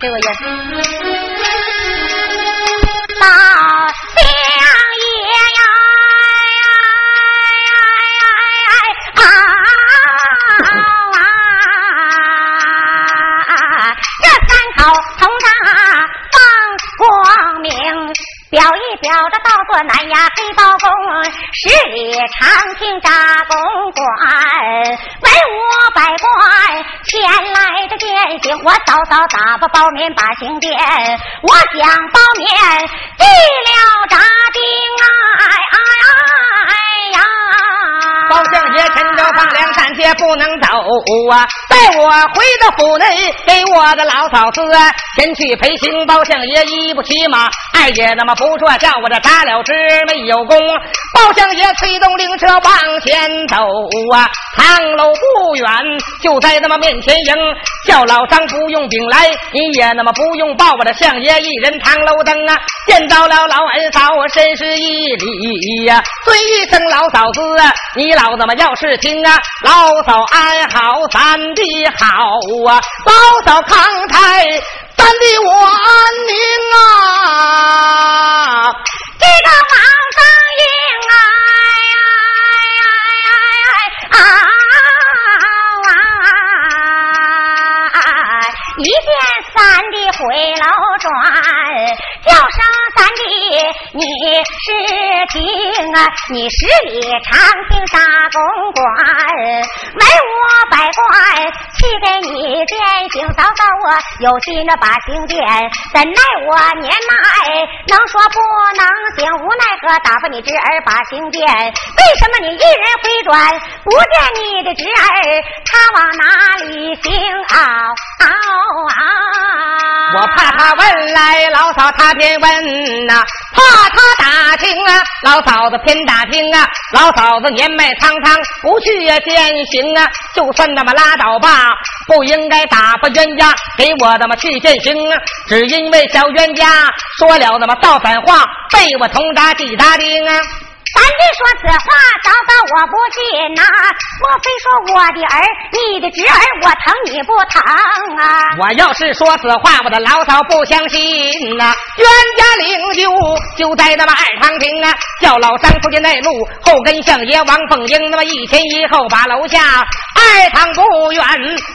给我烟。大相爷呀！啊！这三口同上放光明。表一表这道做南衙黑包公，十里长亭扎公馆，文武百官前来的见信，我早早打发包面把行垫，我想包面递了扎丁哎哎哎呀！包相爷趁着放粮站街不能走啊，带我回到府内给我的老嫂子前去陪行。包相爷一不骑马，二爷那么不说叫我这扎了枝没有功。包相爷催动灵车往前走啊，唐楼不远就在那么面前迎，叫老张不用禀来，你也那么不用报我的相爷一人唐楼登啊，见到了老二嫂我深施一礼呀，尊一声老嫂子你老。怎么要是听啊，老嫂安好，咱的你好啊，老嫂康泰，咱的我安宁啊。这个王三英啊，一见三弟回楼转。叫声三弟，你是听啊？你十里长亭大公馆，文武百官去给你践行。嫂嫂我有心那把行殿，怎奈我年迈，能说不能行？无奈何打发你侄儿把行殿。为什么你一人回转，不见你的侄儿？他往哪里行？啊啊啊！我怕他问来，老嫂他。偏问呐，怕他打听啊，老嫂子偏打听啊，老嫂子年迈苍苍，不去呀践行啊，就算那么拉倒吧，不应该打发冤家给我那么去践行啊，只因为小冤家说了那么造反话，被我同扎地扎钉啊。三弟说此话，早早我不信呐！莫非说我的儿，你的侄儿，我疼你不疼啊？我要是说此话，我的老嫂不相信呐！冤家领救就在那么二堂亭啊，叫老张出去内路，后跟相爷王凤英那么一前一后把楼下。二堂不远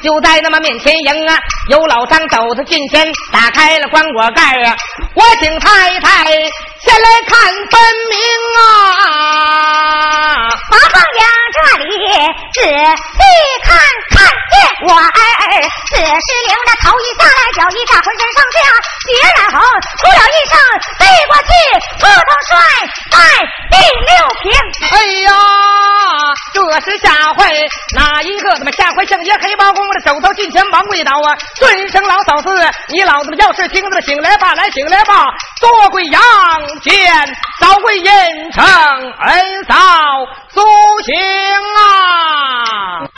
就在那么面前迎啊，有老张走到近前，打开了棺椁盖啊，我请太太先来看分明啊。马凤娘这里仔细看，看见我儿此时灵，的头一下来，脚一站，浑身上下血染红，出了一声飞过去，扑通摔在第六平。哎呀，这是下回哪一？个怎么下回相爷黑包公的手头进前忙跪倒啊！尊声老嫂子，你老子们要是听着醒来吧，来醒来吧，多跪阳见早跪阴城恩嫂苏醒啊！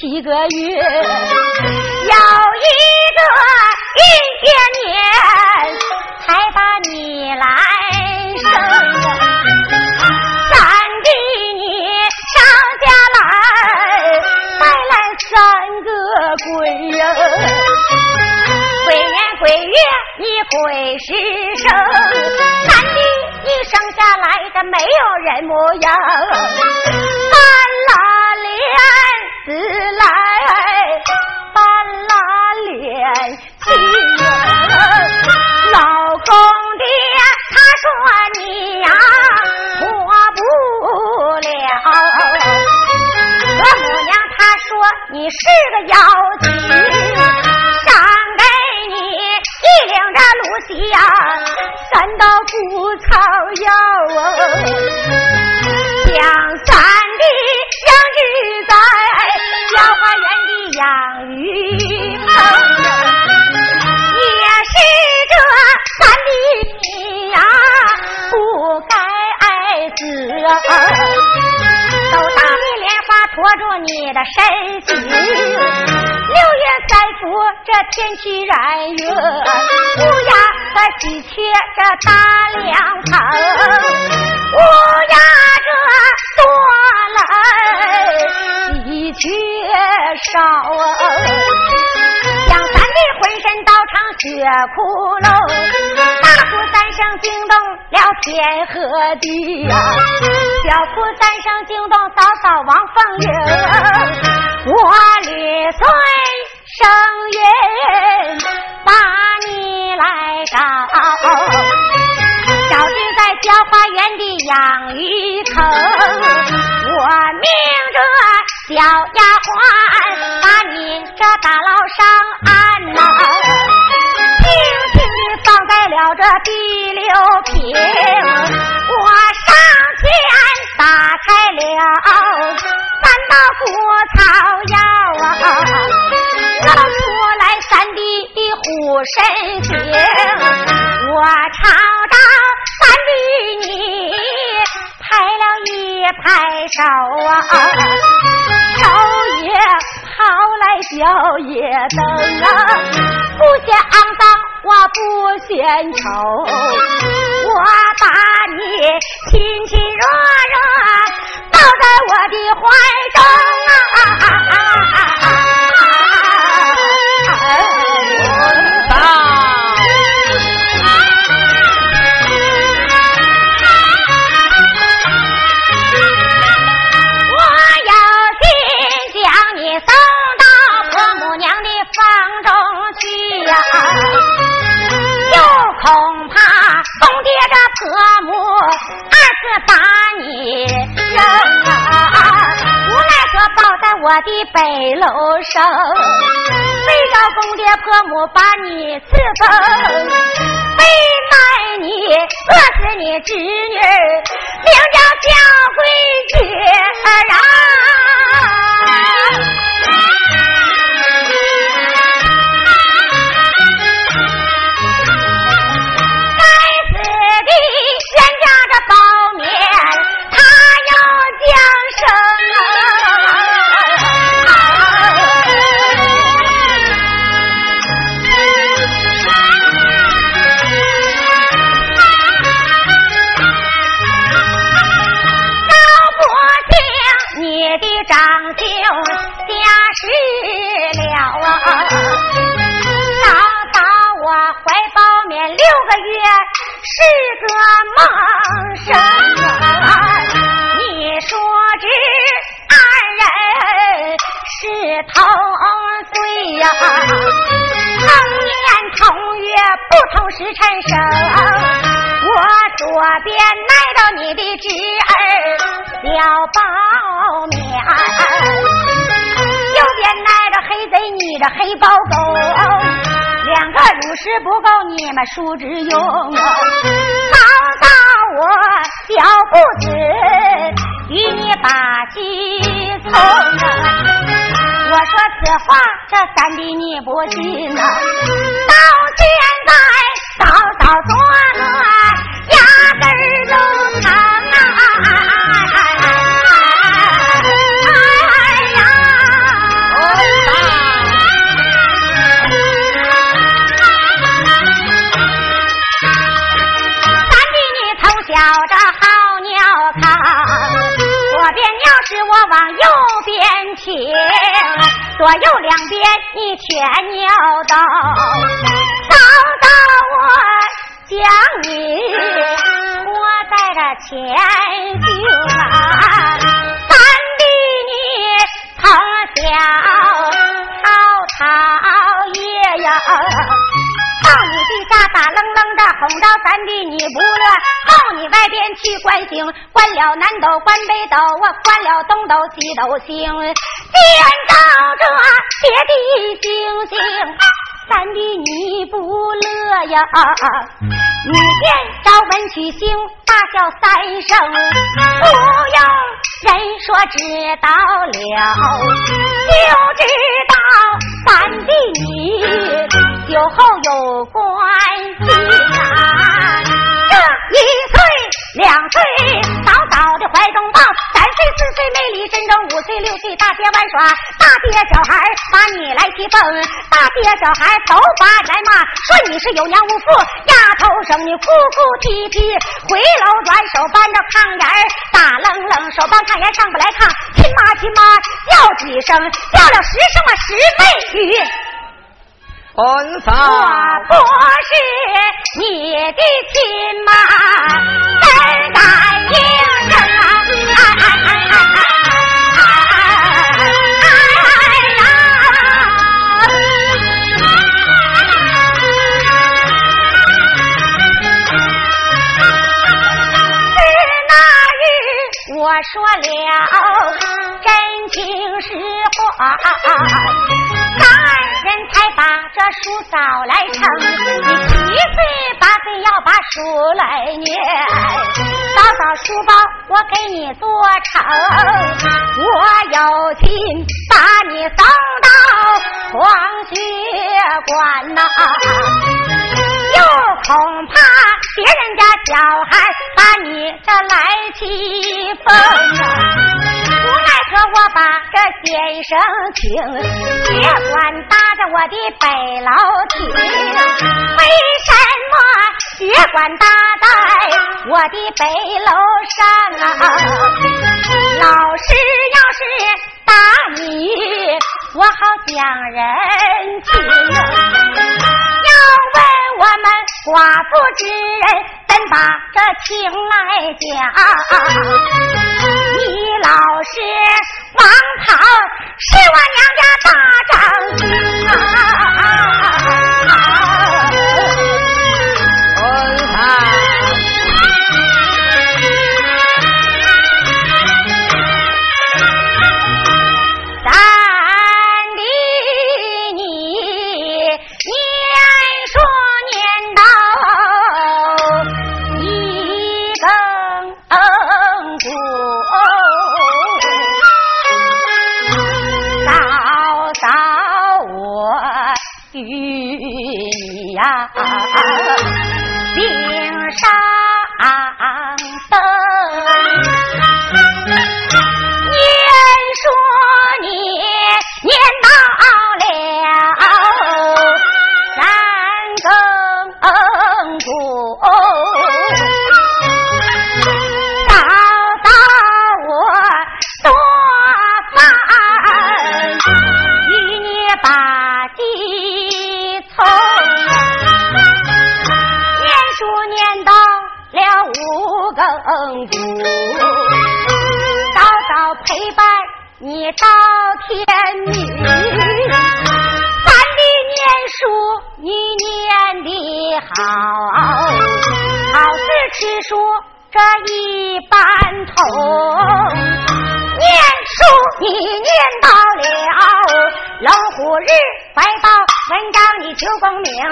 七个月，和喜鹊这大凉棚，乌鸦这多来，你缺少啊，将三弟浑身刀成血窟窿，大哭三声惊动了天和地呀，小哭三声惊动。嫂嫂王凤英，我吕岁生云把你来找，小弟在浇花园的养鱼坑，我命着小丫鬟把你这大牢上安呐，轻轻地放在了这第六瓶，我上前。打开了三道古的护身经，我朝到三弟你拍了一拍手啊，手也抛来脚也蹬啊，不嫌肮脏。我不嫌丑，我把你亲亲热热抱在我的怀中啊！婆母二次把你扔啊！无奈何抱在我的背篓上，没招公爹婆母把你伺奉，没卖你饿死你侄女，名叫小闺女啊！陈生，我左边来到你的侄儿小包面，右边来着黑贼你的黑包狗，两个乳食不够你们叔侄用，好到我小姑子与你把戏从。我说此话，这三弟你不信呐？到现在做了，压根儿都成啊！哎三弟你从小这好鸟看，左边鸟是我往右边倾，左右两边你全鸟到，将你活在这前胸啊！三弟你从小好讨爷呀。到你地下打愣愣的哄着三弟你不乐，到你外边去关星，关了南斗关北斗，我关了东斗西斗星，见到这别的星星，三弟你不乐呀？你见着文曲星大笑三声，不用人说知道了，就知道三弟你酒后有关系啊！这一岁两岁早早的怀中抱，三岁四岁美丽真正，五岁六岁大街玩耍，大街小孩把你来欺负，大街小孩都把来骂，说你是有娘无父，丫头生你哭哭啼啼，回楼转手搬着炕沿儿，打愣愣手搬炕沿上不来炕，亲妈亲妈叫几声，叫了十声啊十妹语。我不是你的亲妈，怎敢应声？是那日我说了真情实话，男人才把这书找来成，你七岁八岁要把书来念，早早书包我给你做成，我有心把你送到黄学馆呐。又恐怕别人家小孩把你这来欺负啊！无奈何我把这先生请，别管搭着我的北楼厅，为什么别管搭在我的北楼上啊？老师要是打你，我好讲人情。问我们寡妇之人怎把这情来讲？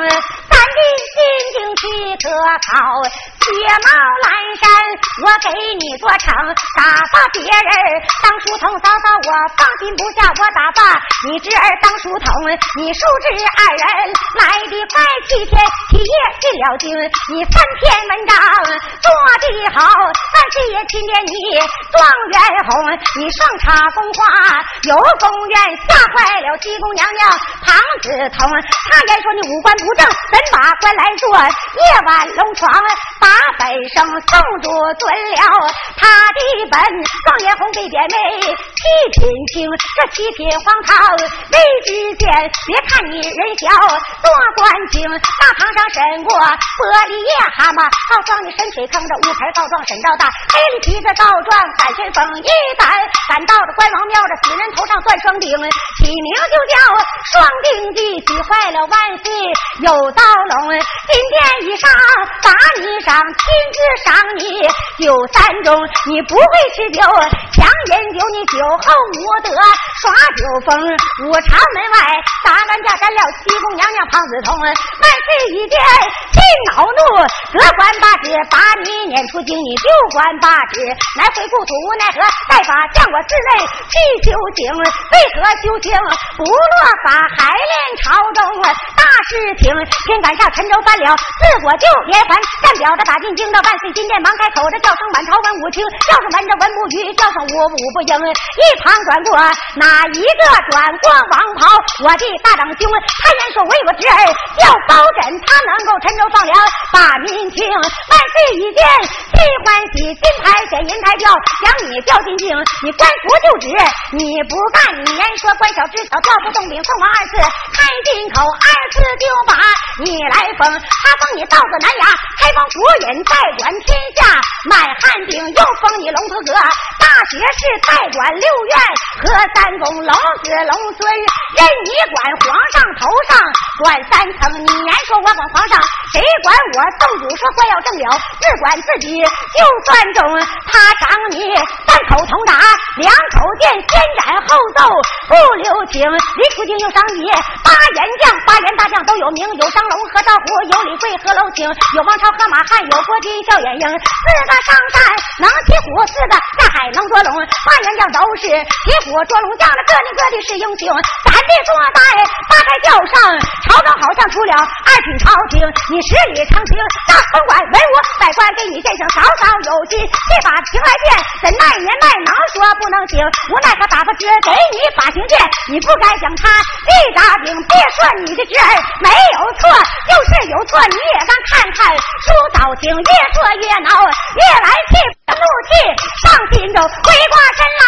咱的心情气可好？铁帽蓝衫我给你做成，打发别人当书童，嫂嫂我放心不下我打发你侄儿当书童，你叔侄二人来的快，七天七夜进了京，你三篇文章做的好，三十也钦点你状元红，你上茶宫花有公园，吓坏了西宫娘娘庞子彤，他言说你五官不正，怎把官来做？夜晚龙床把。本生宋主尊了他的本，状元红被点眉，七品清，这七品黄桃未知见。别看你人小，多官清，大堂上审过玻璃叶蛤蟆，告状你身体坑着乌牌告状沈兆大，黑里皮子告状赶旋风一胆，赶到了关王庙这死人头上钻双钉，起名就叫双钉记，喜坏了万岁有刀龙，金殿以上把你赏。亲自赏你酒三盅，你不会吃酒，强饮酒，你酒后无德耍酒疯。五常门外打完架斩了西宫娘娘庞子通，万事一见心恼怒，责官八职把你撵出京，你就官八职来回故土无奈何，再把将我寺内去修行，为何修行不落法，还练朝中大事情？天赶上陈州翻了，自我就连环干表的进。京到万岁金殿忙开口，这叫声满朝文武听，叫声闻着文不语，叫声武武不应。一旁转过哪一个转过王袍？我的大长兄，他言说为我侄儿叫包拯，他能够沉舟放粮把民清。万岁一见心欢喜，金牌显银牌吊，将你吊进京，你官服就职，你不干，你言说官小知巧，调不动兵，凤凰二字开金口，二次就把你来封，他封你道子南衙开封府人。代管天下，满汉鼎又封你龙头阁，大学士代管六院和三宫，龙子龙孙任你管，皇上头上管三层。你言说我管皇上，谁管我？宋主说官要正了，自管自己就算中。他赏你三口铜铡，两口剑，先斩后奏不留情。李楚京又赏你八员将，八员大将都有名，有张龙和赵虎，有李贵和娄青，有王朝和马汉，有郭。金笑眼鹰，四个上山能骑虎，四个下海能捉龙。八员将都是骑虎捉龙将，那个个个的是英雄。咱的坐在八抬轿上，朝中好像出了二品朝廷。你十里长亭，大总管文武百官给你献上少少有心。这把平来剑，怎奈年迈能说不能行？无奈他打发侄给你把刑剑，你不该将他立大兵。别说你的侄儿没有错，就是有错你也该看看书早越说越恼，越来气，怒气上心头，回过身来，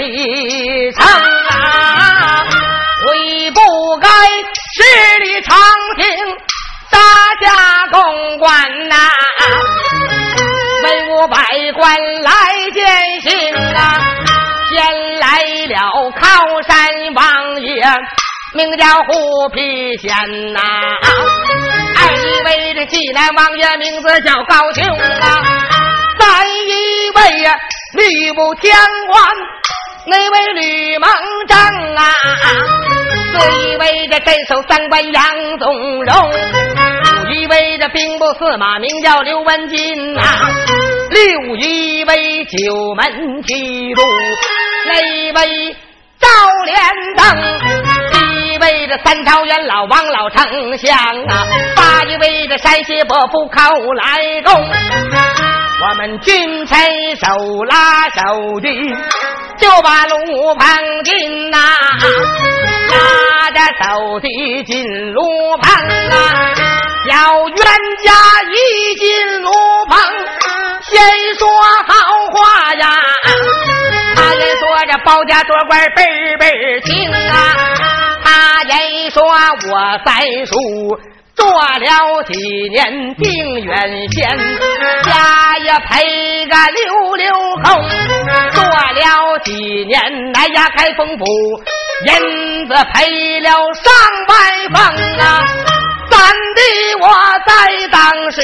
李成啊！悔不该十里长亭打下公关呐，文武百官来见信啊！先来了靠山王爷，名叫虎皮仙呐。二位这济南王爷名字叫高俅啊，三一位呀吕布天官，那位吕蒙正啊，四一位这镇守三关杨宗荣，五一位这兵部司马名叫刘文金啊，六一位九门提督，那位赵连登。为这三朝元老王老丞相啊，八一位这山西伯父靠来攻，我们君臣手拉手的就把路旁进呐，拉着手的进路旁啊，小冤家一进路旁，先说好话呀，他先说这包家做官倍儿倍儿清啊。人说我在书做了几年定远县，家也赔个溜溜空。做了几年来呀开封府，银子赔了上百封啊！三弟我在当时。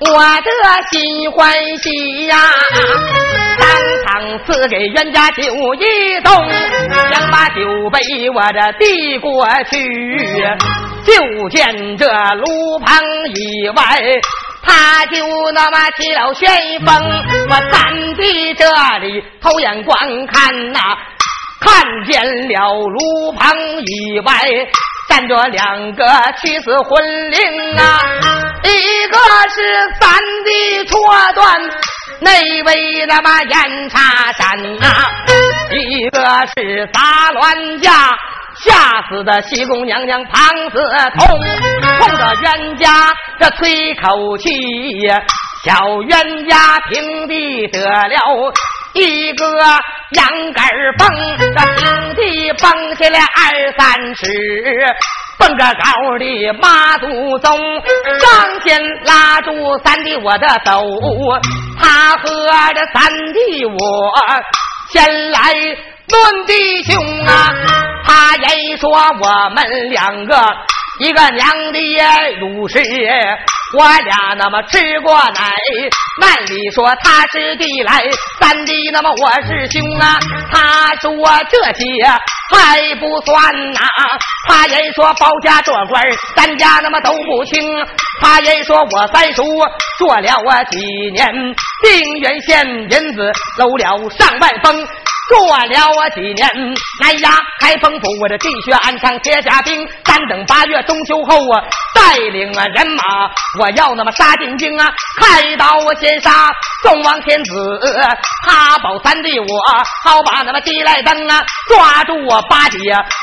我的心欢喜呀，当场赐给冤家酒一盅，想把酒杯我这递过去，就见这炉旁以外，他就那么起了旋风。我站在这里偷眼观看呐，看见了炉旁以外。站着两个屈死魂灵啊，一个是三弟戳断那位他妈燕叉山啊，一个是砸乱架吓死的西宫娘娘庞子通，冲着冤家这吹口气呀，小冤家平地得了。一个羊杆蹦，这平地蹦起来二三尺，蹦着高的马祖宗，上前拉住三弟我的手，他和这三弟我先来论弟兄啊，他言说我们两个。一个娘的乳师，我俩那么吃过奶，按理说他是弟来，三弟那么我是兄啊。他说这些还不算呐，他人说包家做官，咱家那么都不清。他人说我三叔做了我几年，定远县银子搂了上万封。做了我几年，哎呀，开封府我这地血安昌铁甲兵，三等八月中秋后啊，带领啊人马，我要那么杀进京啊，开刀先杀宋王天子，他保三弟我，好把那么地来登啊，抓住我八姐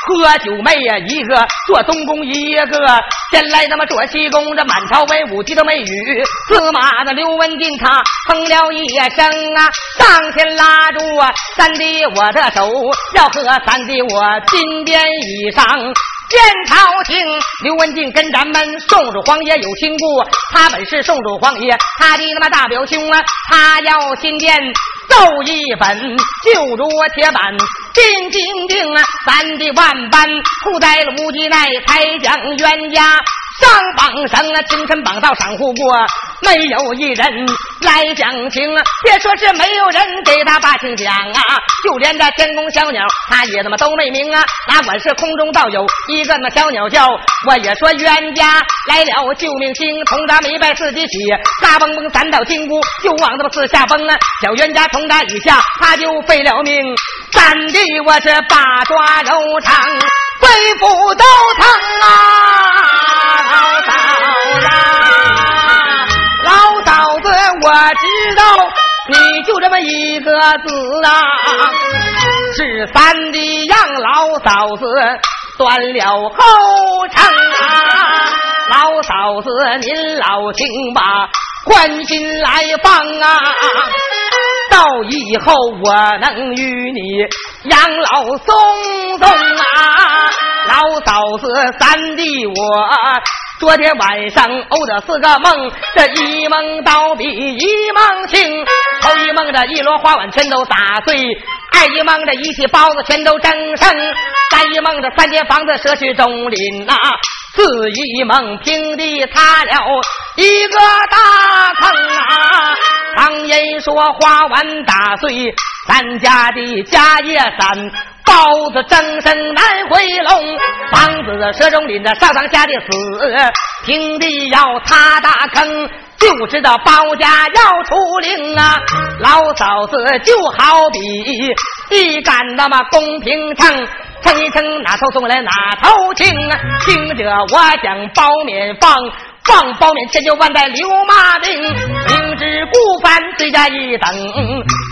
喝酒妹呀，一个做东宫一个，先来那么做西宫，这满朝文武提的美女，司马的刘文静他哼了一声啊，上前拉住啊三弟。我的手要和三弟我金边以上见朝廷，刘文静跟咱们宋主皇爷有亲故，他本是宋主皇爷，他的那么大表兄啊，他要金殿奏一本，就如铁板进金钉啊，咱的万般苦在了无极奈，才将冤家。上榜上啊，清晨榜到赏户过，没有一人来讲情啊。别说是没有人给他把情讲啊，就连这天宫小鸟，他也他妈都没名啊。哪管是空中倒有一个那小鸟叫，我也说冤家来了救命星，从咱们一拜自己起，嘎嘣嘣三道金箍就往他妈四下崩啊。小冤家从他以下，他就废了命。三弟我是八爪肉肠，肺腑都疼啊！老嫂子，老嫂子，我知道你就这么一个字啊，是三弟让老嫂子断了后肠啊。老嫂子您老请吧，关心来访啊！到以后我能与你养老送终啊！老嫂子三弟我。昨天晚上欧的四个梦，这一梦倒比一梦轻。头一梦这一摞花碗全都打碎，二一梦这一屉包子全都蒸剩，三一梦这三间房子舍去中林呐，四一梦平地塌了一个大坑啊。常言说花碗打碎，咱家的家业散。包子蒸身难回笼，房子射中林的上上下的死，平地要塌大坑，就知道包家要出令啊！老嫂子就好比一杆那么公平秤，称一称哪头重来哪头轻啊！听着我讲包勉放。放包勉千秋万代留骂名，明知故犯罪加一等，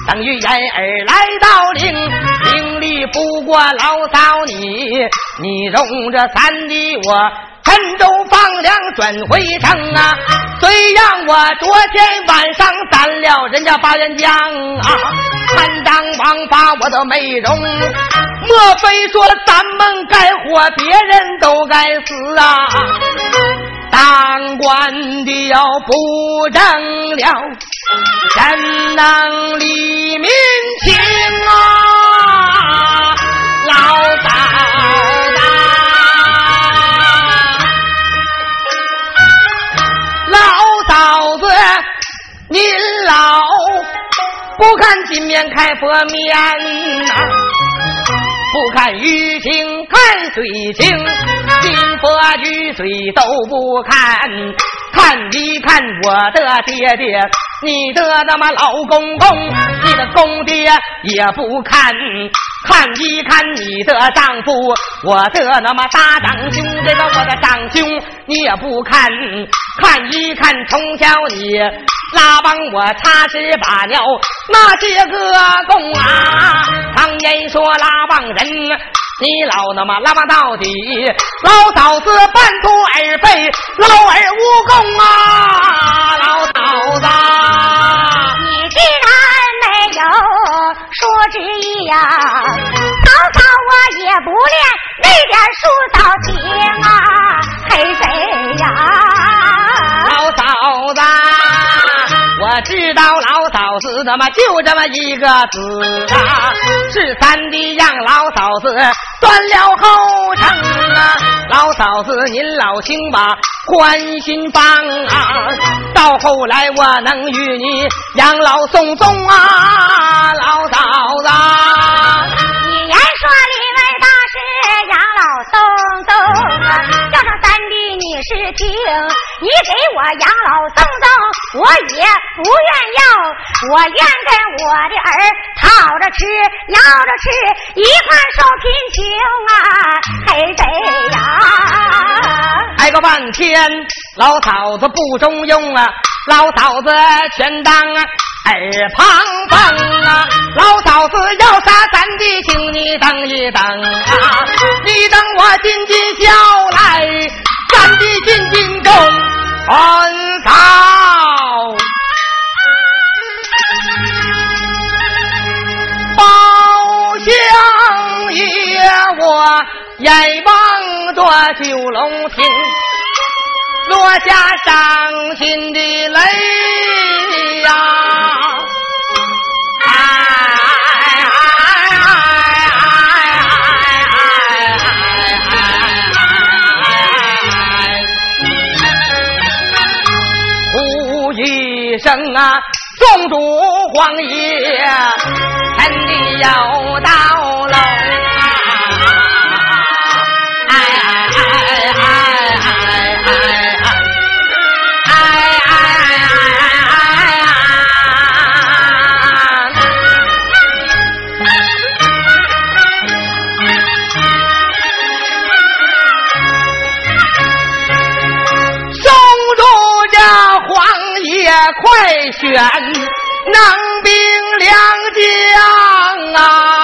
等于掩耳来到灵，不过老嫂你，你容着三弟我沉舟放粮转回城啊！虽让我昨天晚上斩了人家八员将啊，贪赃枉法我都没容，莫非说咱们该活，别人都该死啊？当官的要不正了，怎能理民情啊？老嫂子，老嫂子，您老不看金面开佛面呐？不看玉清，看水清，金佛玉水都不看，看一看我的爹爹，你的那么老公公，你的公爹也不看，看一看你的丈夫，我的那么大长兄，这个我的长兄你也不看，看一看从小你。拉帮我插翅把鸟，那些个公啊，常言说拉帮人，你老那么拉帮到底，老嫂子半途而废，劳而无功啊，老嫂子，你既然没有说之意呀，嫂嫂我也不练那点书道情啊，怎么就这么一个子啊，是三弟让老嫂子断了后程啊。老嫂子您老请吧宽心放啊，到后来我能与你养老送终啊，老嫂子。你言说里外大事养老送终啊，事情，你给我养老送终，我也。不愿要，我愿跟我的儿讨着吃，要着吃，一块受贫穷啊，黑贼呀！挨个半天，老嫂子不中用啊，老嫂子全当耳旁风啊，老嫂子要杀咱的，请你等一等啊，你等我进进笑来，三弟进进中恩嫂。包相爷，我眼望着九龙亭，落下伤心的泪呀！啊！宗主皇爷，臣的要到快选能兵良将啊！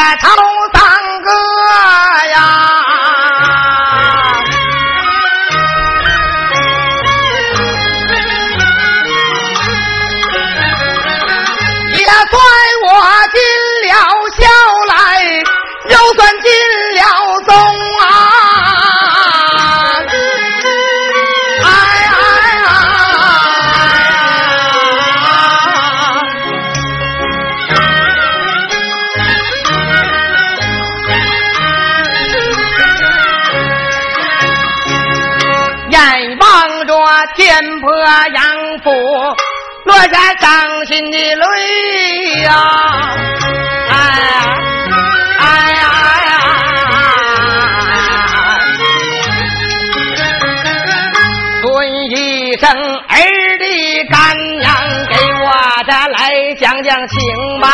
头天婆养父。落下伤心的泪呀！哎哎呀呀！尊一声儿的干娘，给我这来讲讲情吧。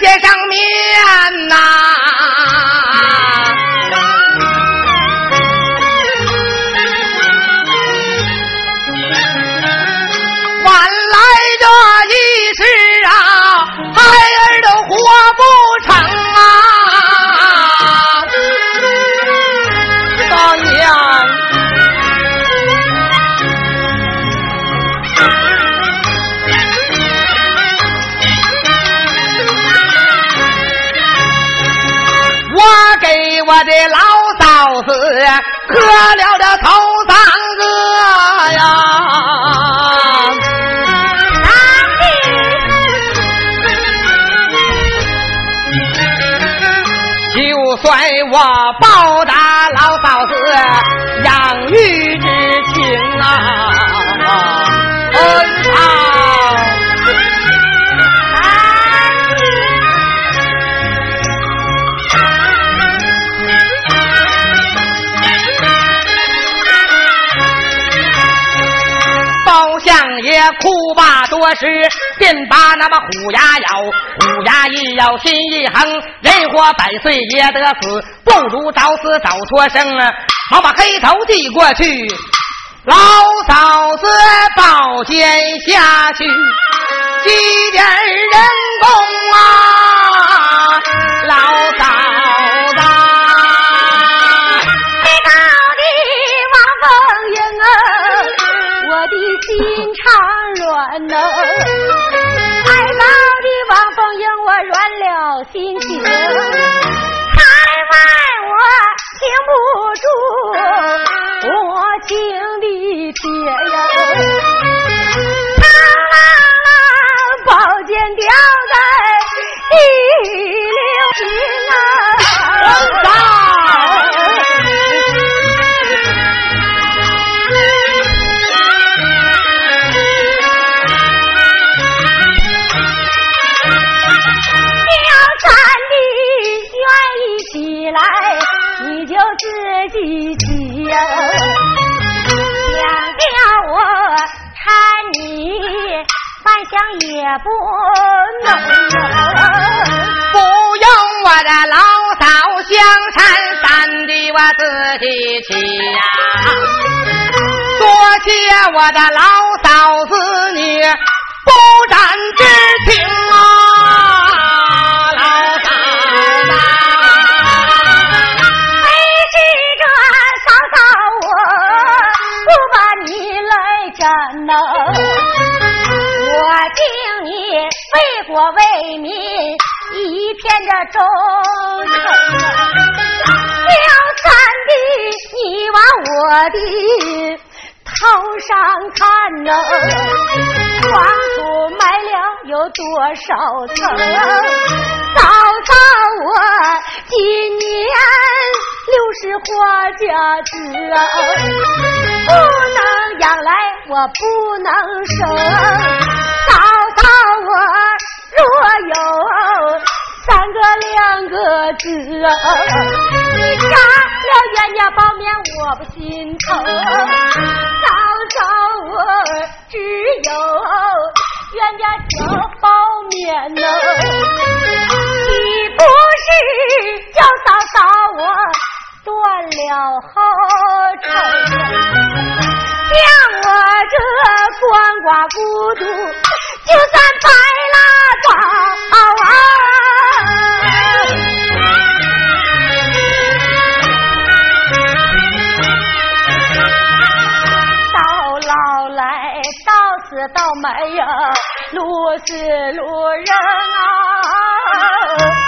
俩还能的老嫂子磕了这头三个呀，就算我报答老嫂子哭罢多时，便把那么虎牙咬，虎牙一咬心一横，人活百岁也得死，不如早死早脱生啊！好把黑头递过去，老嫂子抱肩下去，积点人工啊，的也不能。不用我的老嫂相搀，担的我自己起呀。多谢我的老嫂子你不斩之情啊，为国为民一片的忠诚。了三弟，你往我的头上看呐，黄土埋了有多少层？嫂嫂，我今年六十花甲子啊，不能养来。我不能生，嫂，若有三个两个子，你杀了冤家保面，我不心疼。嫂嫂，我只有冤家交包面呢，岂不是叫嫂嫂我断了后尘？像我这鳏寡孤独，就算白了我是路人啊。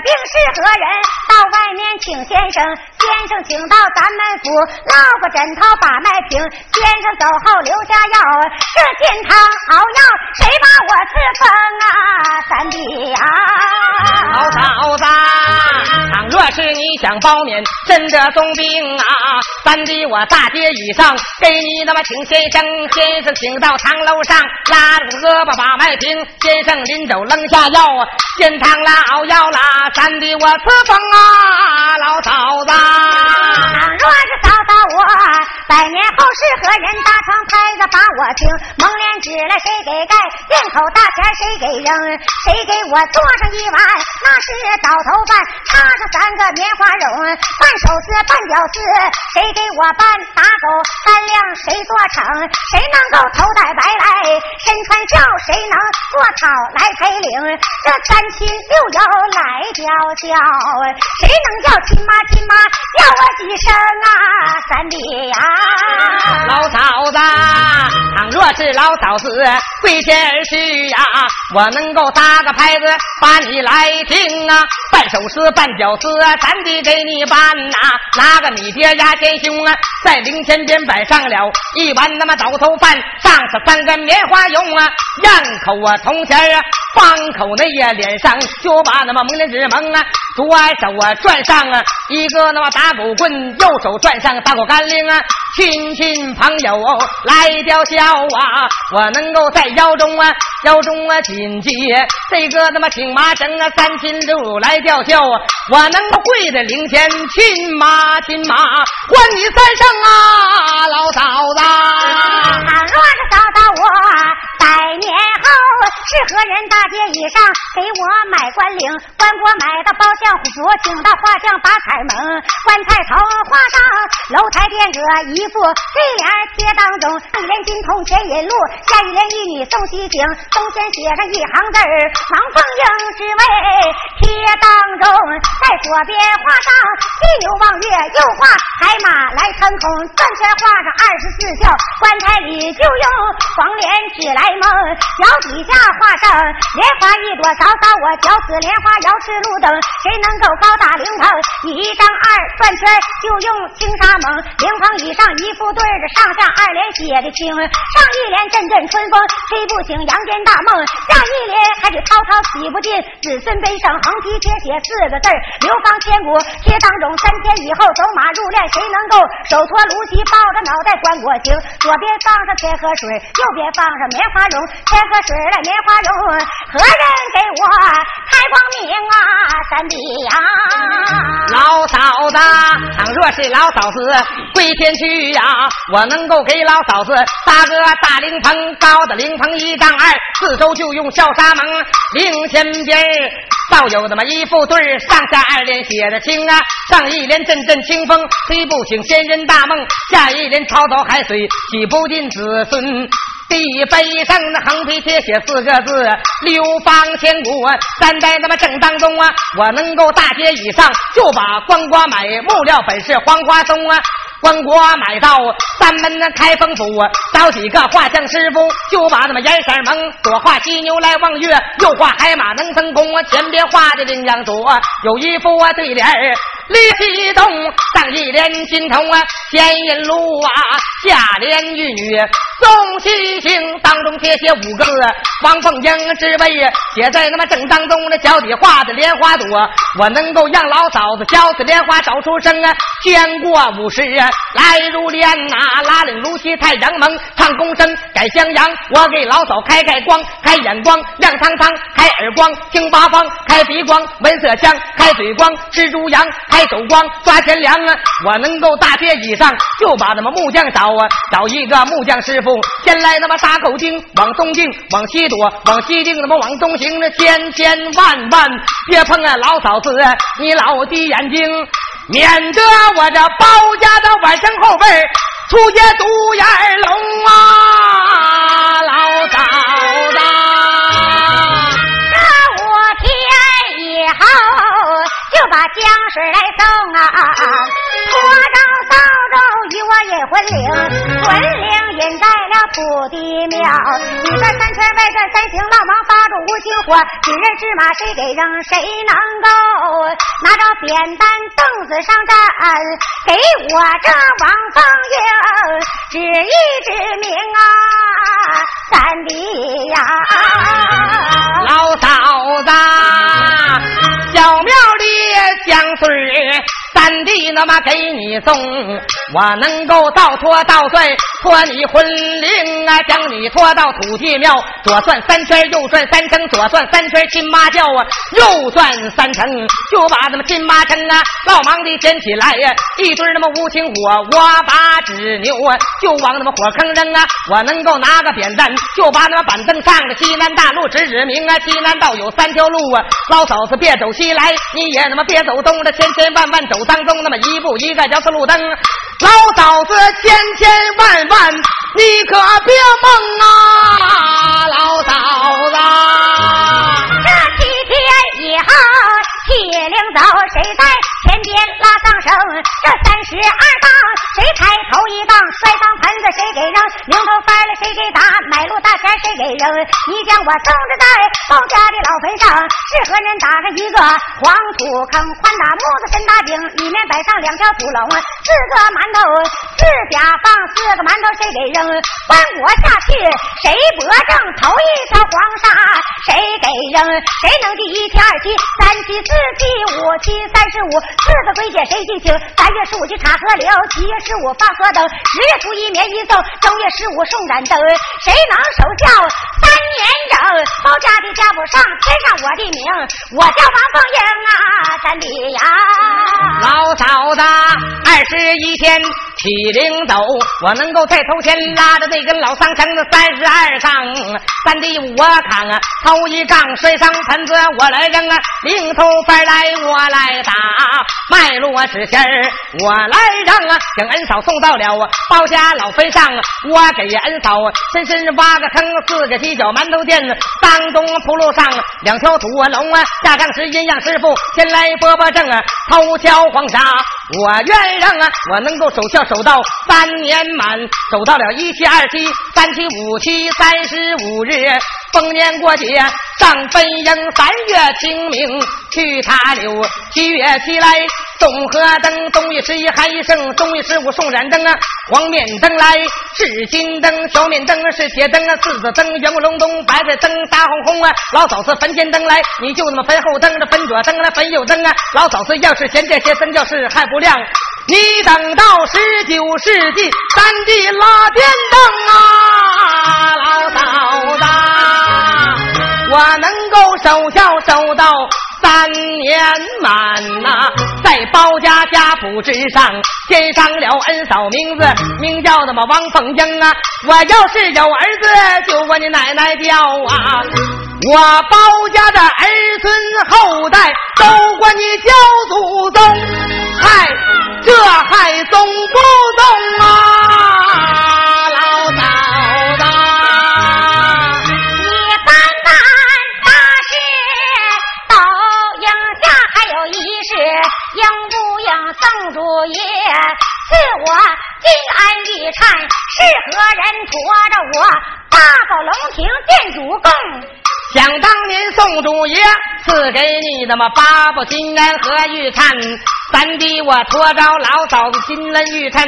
病是何人？到外面请先生，先生请到咱们府，烙个枕头把脉平。先生走后留下药，这煎汤熬药谁把我赐封啊？三弟啊，老嫂子，倘若是你想包勉，真的重病啊，三弟我大街以上给你那么请先生，先生请到堂楼上拉着胳膊把。脉平，先生临走扔下药，煎汤啦熬药啦，三弟我赐封啊，老嫂子。若是嫂嫂我百年后是何人？大床拍子把我听，蒙脸纸来谁给盖？店口大钱谁给扔？谁给我做上一碗？那是倒头饭，插上三个棉花绒，半手撕半脚撕，谁给我办？打狗三两谁做成？谁能够头戴白来身穿孝？谁？能做草来陪领？这三亲六友来叫叫，谁能叫亲妈亲妈叫我几声啊？三弟呀，老嫂子，倘若是老嫂子跪前而去呀，我能够搭个牌子把你来听啊，半手撕半脚撕，三弟给你办呐，拿个你爹压前胸啊，在灵前边摆上了一碗那么倒头饭，上是三根棉花绒啊，咽。口啊，铜钱啊，方口那呀，脸上就把那么蒙脸纸蒙啊，左手啊转上啊一个那么打狗棍，右手转上打狗干铃啊，亲戚朋友来吊孝啊，我能够在腰中啊腰中啊紧接这个那么挺麻绳啊，三亲六来吊孝啊，我能够跪在灵前亲妈亲妈唤你三声啊，老嫂子。倘若是嫂嫂我百年。是何人？大街以上给我买官领，官锅买到包相府，请到画匠把彩蒙。棺材头画上楼台殿阁一副对联贴当中，一联金铜钱引路，下联一女送西行，中间写上一行字儿：王凤英之位贴当中，在左边画上犀牛望月，右画海马来腾空，转圈画上二十四孝，棺材里就用黄连纸来蒙，脚底下。画上莲花一朵，嫂嫂我脚此莲花摇持路灯，谁能够高打灵棚？一张二转圈就用青纱蒙，灵棚以上一副对着上下二联写的清，上一联阵阵春风吹不醒阳间大梦，下一联还是滔滔洗不尽子孙悲伤，横批贴写四个字流芳千古。贴当中三天以后走马入殓，谁能够手托芦席抱着脑袋关过行？左边放上天河水，右边放上棉花绒，天河水来棉。花容，何人给我开光明啊？三弟呀，老嫂子，倘若是老嫂子跪天去呀，我能够给老嫂子搭个大灵棚，高的灵棚一丈二，四周就用笑纱蒙，灵前边倒有那么一副对儿上下二联写的清啊，上一联阵阵清风吹不醒仙人大梦，下一联滔滔海水洗不尽子孙。地碑上那横批贴写四个字，流芳千古。三代那么正当中啊，我能够大街以上就把光瓜买木料本是黄花松啊。关国买到三门那开封府，找几个画像师傅，就把那么颜色蒙。左画犀牛来望月，右画海马能成功。前边画的羚羊左，有一副对联李西东，上一联金童啊，前引路啊，下联玉女送西行，当中贴写五个字，王凤英之位写在那么正当中，那脚底画的莲花朵，我能够让老嫂子教子莲花找出声啊，天过五十啊来如莲呐，拉领如西太阳蒙，唱宫声改襄阳，我给老嫂开开光，开眼光亮堂堂，开耳光听八方，开鼻光闻色香，开嘴光吃猪羊。手光抓钱粮啊！我能够大街以上就把那么木匠找啊，找一个木匠师傅，先来那么打口钉，往东进，往西躲，往西进，那么往东行，那千千万万别碰啊！老嫂子，你老的眼睛，免得我这包家的晚生后辈出些独眼龙心火，知人知马谁给扔？谁能够拿着扁担凳子上站？给我这王凤英指一指名啊，三弟呀，老嫂子。小庙里香水三弟那么给你送，我能够倒拖倒拽拖你魂灵啊，将你拖到土地庙，左转三圈，右转三层，左转三圈金妈叫啊，右转三层就把那么金妈称啊，老忙的捡起来呀，一堆那么无情火，我把纸牛啊就往那么火坑扔啊，我能够拿个扁担就把那么板凳上的西南大路指指明啊，西南道有三条路啊，老嫂子别走西来，你也那么别走东，了千千万万走三当中那么一步一个叫是路灯，老嫂子千千万万你可别梦啊，老嫂子，这几天以后领走，谁在前边拉上绳？这三十二档谁开头一档？摔缸盆子谁给扔？领头翻了谁给打？买路大钱谁给扔？你将我送着在包家的老坟上，是何人。打着一个黄土坑？宽大木子深大井，里面摆上两条土龙，四个馒头四甲放四个馒头谁给扔？翻我下去谁博正？头一条黄沙谁给扔？谁能第一七二七三七四七五七三十五？四个鬼节谁记清？三月十五去查河流，七月十五放河灯，十月初一棉衣送，正月十五送盏灯。谁能守孝三年整？包家的家不上添上我的名，我叫王凤英啊，三弟呀。老嫂子，二十一天起灵斗，我能够在头前拉着那根老桑绳子三十二杠，三弟我扛啊，头一杠摔上盆子我来扔啊，领头来我来打，脉络纸钱儿我来让啊，将恩嫂送到了包家老坟上，我给恩嫂深深挖个坑，四个犄角馒头店，当中铺路上两条土龙啊，下葬时阴阳师傅先来拨拨正啊，偷敲黄沙，我愿让啊，我能够守孝守到三年满，守到了一七二七三七五七三十五日。逢年过节上坟迎，三月清明去插柳，七月起来送河灯，冬月十一喊一声，冬月十五送燃灯啊，黄面灯来是金灯，小面灯是铁灯啊，四子灯圆咕隆咚，白菜灯大红红啊，老嫂子坟前灯来，你就那么坟后灯，这坟左灯来坟右灯啊，老嫂子要是嫌这些灯叫是还不亮，你等到十九世纪三 D 拉电灯啊，老嫂。我能够守孝守到三年满呐，在包家家谱之上添上了恩嫂名字，名叫那么王凤英啊。我要是有儿子，就管你奶奶叫啊。我包家的儿孙后代都管你叫祖宗，嗨，这还宗不宗啊？宋主爷赐我金鞍玉颤，是何人驮着我八宝龙亭见主公？想当年宋主爷赐给你的么八宝金鞍和玉颤，三弟我驮着老嫂子金鞍玉颤。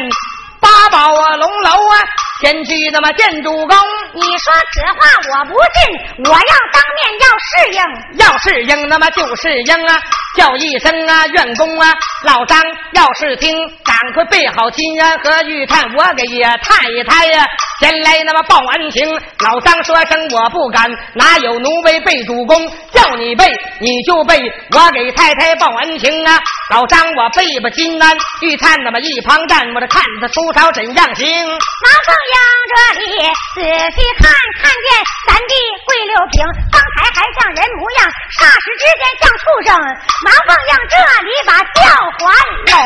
八宝啊，龙楼啊，先去那么见主公。你说此话我不信，我要当面要适应，要适应那么就适应啊，叫一声啊，员工啊，老张要是听，赶快备好金安和玉炭，我给爷探一探呀。先来那么报恩情，老张说声我不敢，哪有奴婢背主公？叫你背你就背，我给太太报恩情啊。老张我背吧金安玉炭，那么一旁站，我这看他出不着怎样行？王凤英这里仔细看，看见三弟桂六平，刚才还像人模样，霎时之间像畜生。王凤英这里把叫还拢，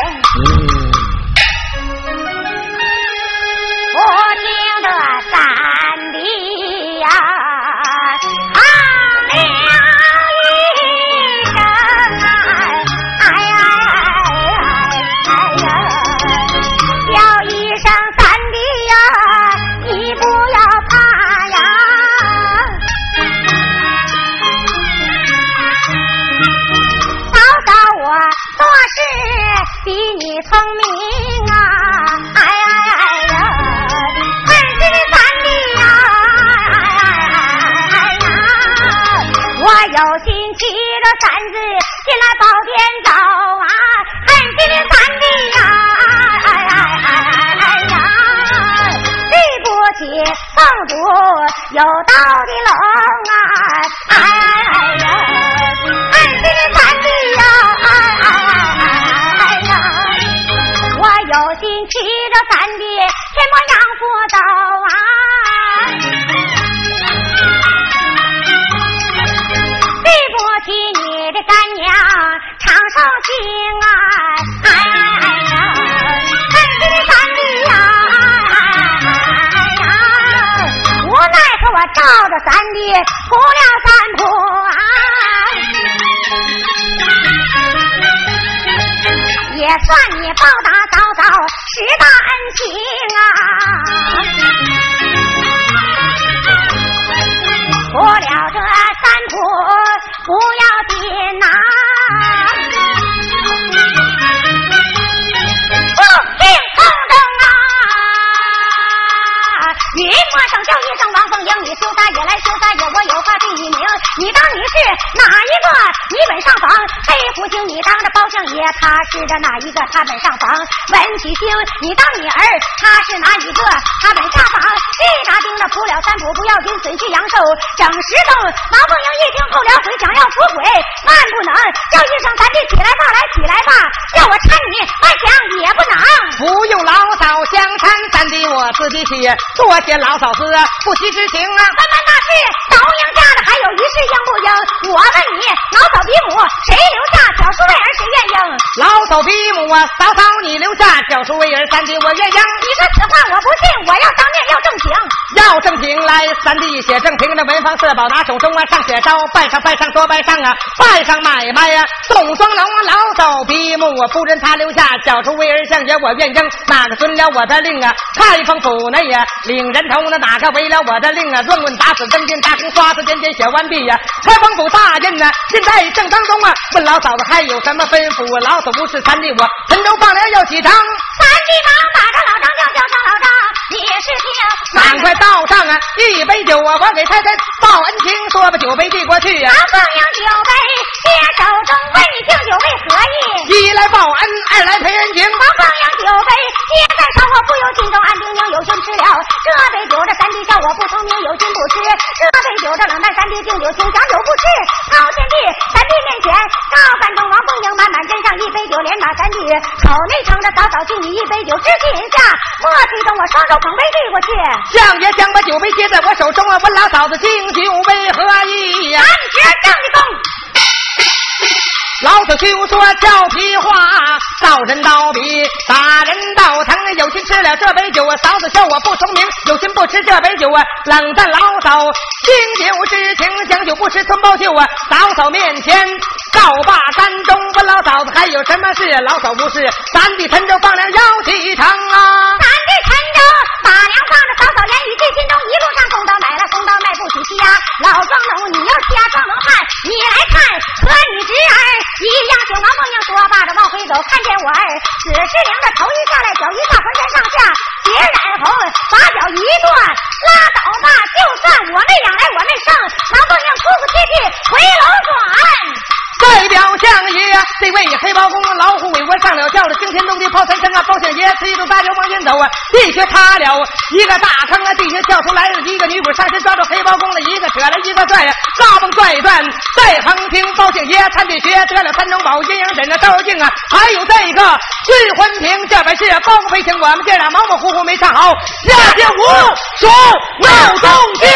你。当你是哪一个？你本上房黑福星，你当着包相爷，他是的哪一个？他本上房文曲星，你当你儿，他是哪一个？他本下房一打钉子扑了三扑不要紧，损去阳寿整十冬。王凤英一听后了悔，想要出轨，万不能叫一声咱弟起来吧，来起来吧，叫我搀你，万想也不能。不用老嫂相搀，三弟我自己去多。谢老嫂子不惜之情啊！咱们那是早应家的，还有一事应不应？我问你，老嫂比母谁留下？小叔为儿谁愿应？老嫂比母啊，嫂嫂你留下，小叔为儿三弟我愿应。你说此话我不信，我要当面要正经。要正经来，三弟写正平，那文房四宝拿手中啊，上写招拜上拜上多拜上啊，拜上买卖呀，送双龙老嫂比母我，夫人她留下，小叔为儿相爷我愿应。哪个遵了我的令啊？开封府内呀，领。人头那哪个违了我的令啊？乱棍打死真金大红刷子点点写完毕呀！开封府大印呢，现在正当中啊！问老嫂子还有什么吩咐？老嫂不是三弟我陈州放粮要几张？三弟忙打着老张叫叫上老张，你是听，赶快倒上啊一杯酒啊！我给太太报恩情，说把酒杯递过去啊。王凤英酒杯接手中，问你敬酒为何意？一来报恩，二来赔恩情。王凤英酒杯接在手，我不由心中暗叮咛，吃了这。杯酒，这三弟叫我不聪明，有心不吃。这杯酒，这冷淡三弟敬酒，请讲酒不吃。朝天地，三弟面前，高山中王凤英满满斟上一杯酒，连打三弟口内盛着，早早敬你一杯酒，知心下。莫推动我双手捧杯递过去。相爷将把酒杯接在我手中啊，问老嫂子敬酒为何意呀？俺学正的功。老子就说俏皮话，道人道比，打人道疼。有心吃了这杯酒嫂，嫂子笑我不聪明；有心不吃这杯酒啊，冷淡老嫂。敬酒之情，将酒不吃寸报酒啊。嫂嫂面前告罢山中，问老嫂子还有什么事？老嫂不是咱的陈州放粮要启程啊！咱的陈州把粮放着，嫂嫂言语进心中，一路上送到买了，送到卖不起气呀。老庄农，你要家庄能看，你来看和你侄儿一样行。王凤英说罢着往回走，看见我儿只是领着头一下来，脚一下浑身上下血染红，把脚一跺，拉倒吧，就算我没养来我没生。王凤英哭哭啼啼回楼转。代表相爷，这位黑包公老虎为我上了轿了，惊天动地炮三声啊！包相爷催着大轿往前走啊，地下塌了一个大坑啊，地下跳出来了一个女鬼，上身抓住黑包公的一个扯了一个拽呀，嘎嘣拽一转，在横听包相爷参地学得了三种宝阴阳枕啊，照妖镜啊，还有这个聚魂瓶，这本是包公飞行，我们这俩马马虎虎没唱好，下节武术闹动静。